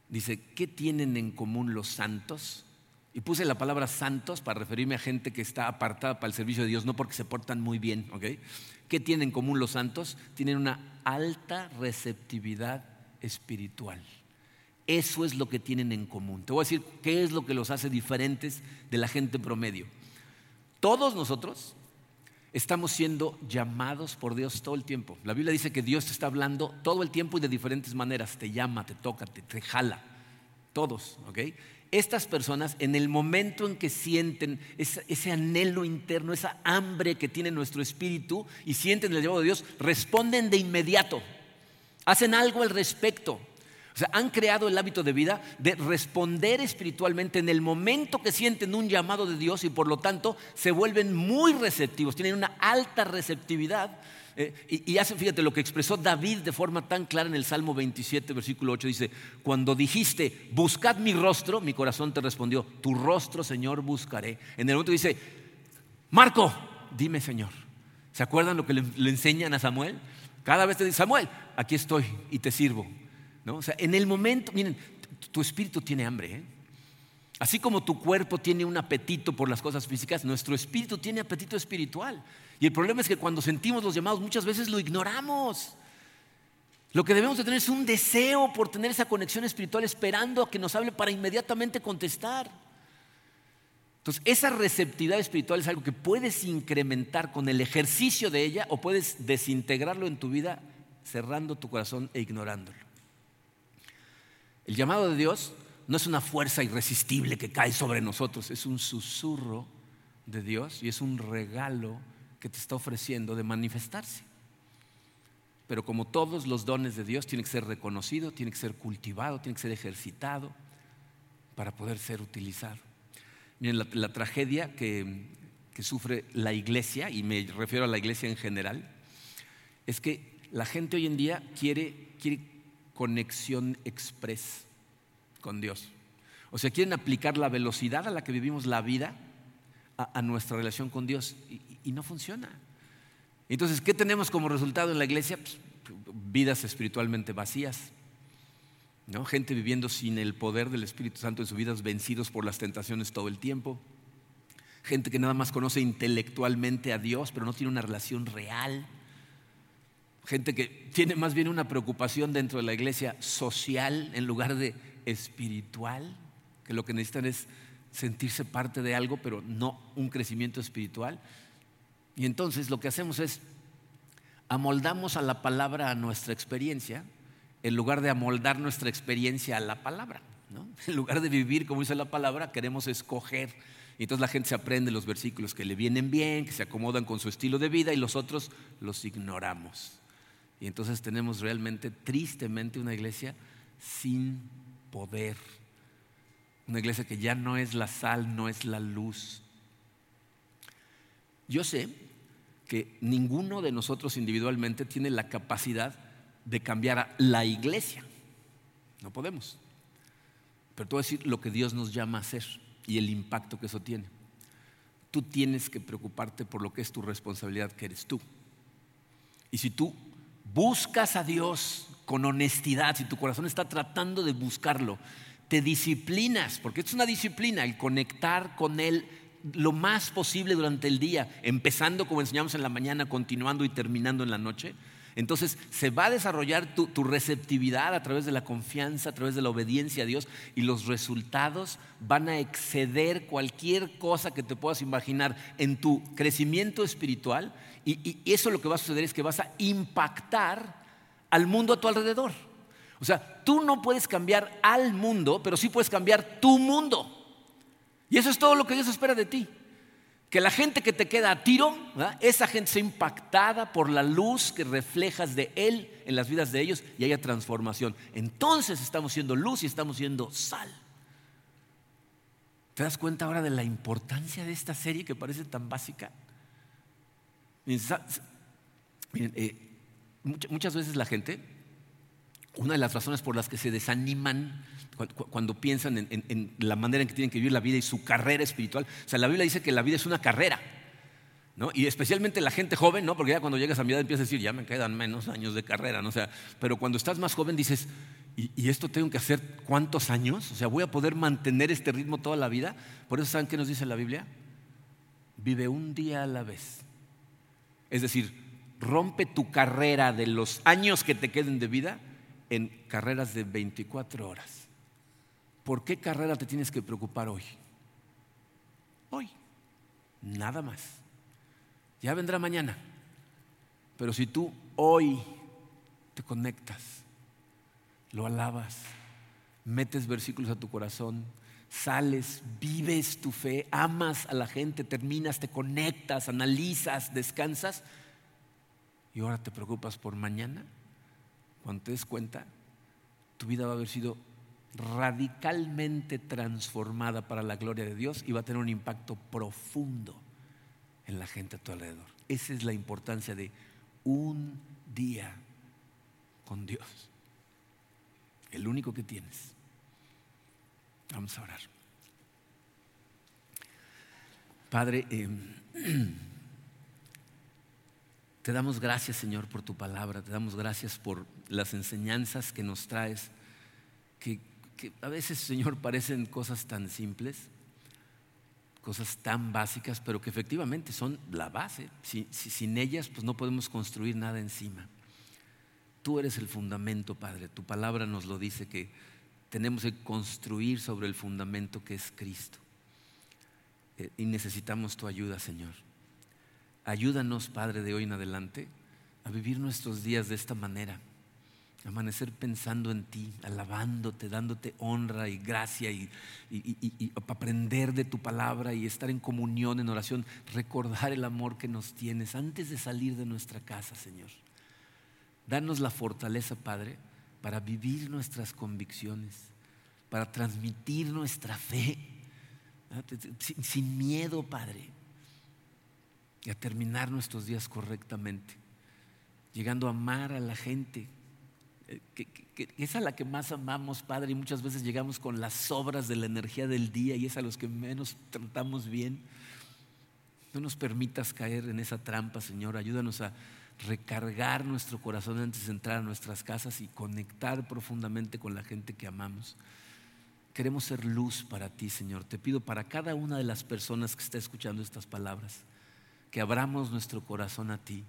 Dice, ¿qué tienen en común los santos? Y puse la palabra santos para referirme a gente que está apartada para el servicio de Dios, no porque se portan muy bien, ¿ok? ¿Qué tienen en común los santos? Tienen una alta receptividad espiritual. Eso es lo que tienen en común. Te voy a decir qué es lo que los hace diferentes de la gente promedio. Todos nosotros estamos siendo llamados por Dios todo el tiempo. La Biblia dice que Dios te está hablando todo el tiempo y de diferentes maneras. Te llama, te toca, te, jala. Todos, ¿ok? Estas personas, en el momento en que sienten ese, anhelo interno, esa hambre que tiene nuestro espíritu y sienten el llamado de Dios, responden de inmediato. Hacen algo al respecto. O sea, han creado el hábito de vida de responder espiritualmente en el momento que sienten un llamado de Dios y por lo tanto se vuelven muy receptivos, tienen una alta receptividad. Eh, y, hacen, fíjate, lo que expresó David de forma tan clara en el Salmo 27, versículo 8, dice, cuando dijiste, buscad mi rostro, mi corazón te respondió, tu rostro, Señor, buscaré. En el momento dice, Marco, dime, Señor. ¿Se acuerdan lo que le, le enseñan a Samuel? Cada vez te dice, Samuel, aquí estoy y te sirvo. O sea, en el momento, miren, tu espíritu tiene hambre. ¿eh? Así como tu cuerpo tiene un apetito por las cosas físicas, nuestro espíritu tiene apetito espiritual. Y el problema es que cuando sentimos los llamados muchas veces lo ignoramos. Lo que debemos de tener es un deseo por tener esa conexión espiritual esperando a que nos hable para inmediatamente contestar. Entonces, esa receptividad espiritual es algo que puedes incrementar con el ejercicio de ella o puedes desintegrarlo en tu vida cerrando tu corazón e ignorándolo. El llamado de Dios no es una fuerza irresistible que cae sobre nosotros, es un susurro de Dios y es un regalo que te está ofreciendo de manifestarse. Pero como todos los dones de Dios, tiene que ser reconocido, tiene que ser cultivado, tiene que ser ejercitado para poder ser utilizado. Miren, la, tragedia que, que sufre la iglesia, y me refiero a la iglesia en general, es que la gente hoy en día quiere conexión express con Dios. O sea, quieren aplicar la velocidad a la que vivimos la vida a, nuestra relación con Dios y, y, no funciona. Entonces, ¿qué tenemos como resultado en la iglesia? Pues, vidas espiritualmente vacías. ¿no? Gente viviendo sin el poder del Espíritu Santo en sus vidas, vencidos por las tentaciones todo el tiempo. Gente que nada más conoce intelectualmente a Dios, pero no tiene una relación real gente que tiene más bien una preocupación dentro de la iglesia social en lugar de espiritual, que lo que necesitan es sentirse parte de algo, pero no un crecimiento espiritual. Y entonces lo que hacemos es amoldamos a la palabra a nuestra experiencia, en lugar de amoldar nuestra experiencia a la palabra. ¿no? En lugar de vivir como dice la palabra, queremos escoger. Y entonces la gente se aprende los versículos que le vienen bien, que se acomodan con su estilo de vida y los otros los ignoramos. Y entonces tenemos realmente, tristemente, una iglesia sin poder. Una iglesia que ya no es la sal, no es la luz. Yo sé que ninguno de nosotros individualmente tiene la capacidad de cambiar a la iglesia. No podemos. Pero te voy a decir lo que Dios nos llama a hacer y el impacto que eso tiene. Tú tienes que preocuparte por lo que es tu responsabilidad, que eres tú. Y si tú buscas a Dios con honestidad, si tu corazón está tratando de buscarlo, te disciplinas, porque es una disciplina el conectar con Él lo más posible durante el día, empezando como enseñamos en la mañana, continuando y terminando en la noche. Entonces se va a desarrollar tu, receptividad a través de la confianza, a través de la obediencia a Dios y los resultados van a exceder cualquier cosa que te puedas imaginar en tu crecimiento espiritual y, eso lo que va a suceder es que vas a impactar al mundo a tu alrededor. O sea, tú no puedes cambiar al mundo, pero sí puedes cambiar tu mundo. Y eso es todo lo que Dios espera de ti. Que la gente que te queda a tiro, esa gente sea impactada por la luz que reflejas de Él en las vidas de ellos y haya transformación. Entonces estamos siendo luz y estamos siendo sal. ¿Te das cuenta ahora de la importancia de esta serie que parece tan básica? Eh, muchas veces la gente, una de las razones por las que se desaniman cuando piensan en, en, en, la manera en que tienen que vivir la vida y su carrera espiritual, o sea, la Biblia dice que la vida es una carrera. ¿No? Y especialmente la gente joven, ¿no? porque ya cuando llegas a mi edad empiezas a decir, ya me quedan menos años de carrera, ¿no? o sea, pero cuando estás más joven dices, ¿y, ¿y, esto tengo que hacer cuántos años? O sea, ¿voy a poder mantener este ritmo toda la vida? Por eso, ¿saben qué nos dice la Biblia? Vive un día a la vez. Es decir, rompe tu carrera de los años que te queden de vida en carreras de 24 horas. ¿Por qué carrera te tienes que preocupar hoy? Hoy. Nada más. Ya vendrá mañana. Pero si tú hoy te conectas, lo alabas, metes versículos a tu corazón, sales, vives tu fe, amas a la gente, terminas, te conectas, analizas, descansas y ahora te preocupas por mañana, cuando te des cuenta, tu vida va a haber sido radicalmente transformada para la gloria de Dios y va a tener un impacto profundo en la gente a tu alrededor. Esa es la importancia de un día con Dios. El único que tienes. Vamos a orar. Padre, eh, te damos gracias Señor por tu palabra, te damos gracias por las enseñanzas que nos traes, que, a veces Señor parecen cosas tan simples, cosas tan básicas, pero que efectivamente son la base. sin ellas pues no podemos construir nada encima. Tú eres el fundamento, Padre. Tu palabra nos lo dice que tenemos que construir sobre el fundamento que es Cristo. Eh, y necesitamos tu ayuda, Señor. Ayúdanos, Padre, de hoy en adelante a vivir nuestros días de esta manera. Amanecer pensando en ti, alabándote, dándote honra y gracia y, y, aprender de tu palabra y estar en comunión, en oración, recordar el amor que nos tienes antes de salir de nuestra casa, Señor. Danos la fortaleza, Padre, para vivir nuestras convicciones, para transmitir nuestra fe, sin miedo, Padre, y a terminar nuestros días correctamente, llegando a amar a la gente, eh, que, es a la que más amamos, Padre, y muchas veces llegamos con las sobras de la energía del día y es a los que menos tratamos bien. No nos permitas caer en esa trampa, Señor, ayúdanos a recargar nuestro corazón antes de entrar a nuestras casas y conectar profundamente con la gente que amamos. Queremos ser luz para ti, Señor. Te pido para cada una de las personas que está escuchando estas palabras, que abramos nuestro corazón a ti,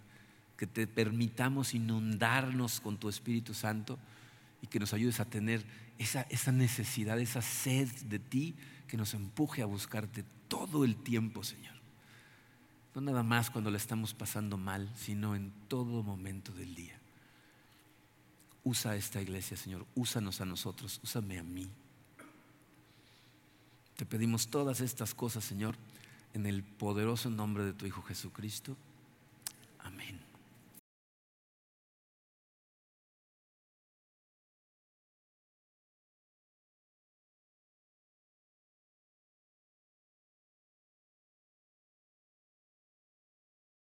que te permitamos inundarnos con tu Espíritu Santo y que nos ayudes a tener esa, necesidad, esa sed de ti que nos empuje a buscarte todo el tiempo, Señor. No nada más cuando la estamos pasando mal, sino en todo momento del día. Usa esta iglesia, Señor. Úsanos a nosotros. Úsame a mí. Te pedimos todas estas cosas, Señor, en el poderoso nombre de tu Hijo Jesucristo. Amén.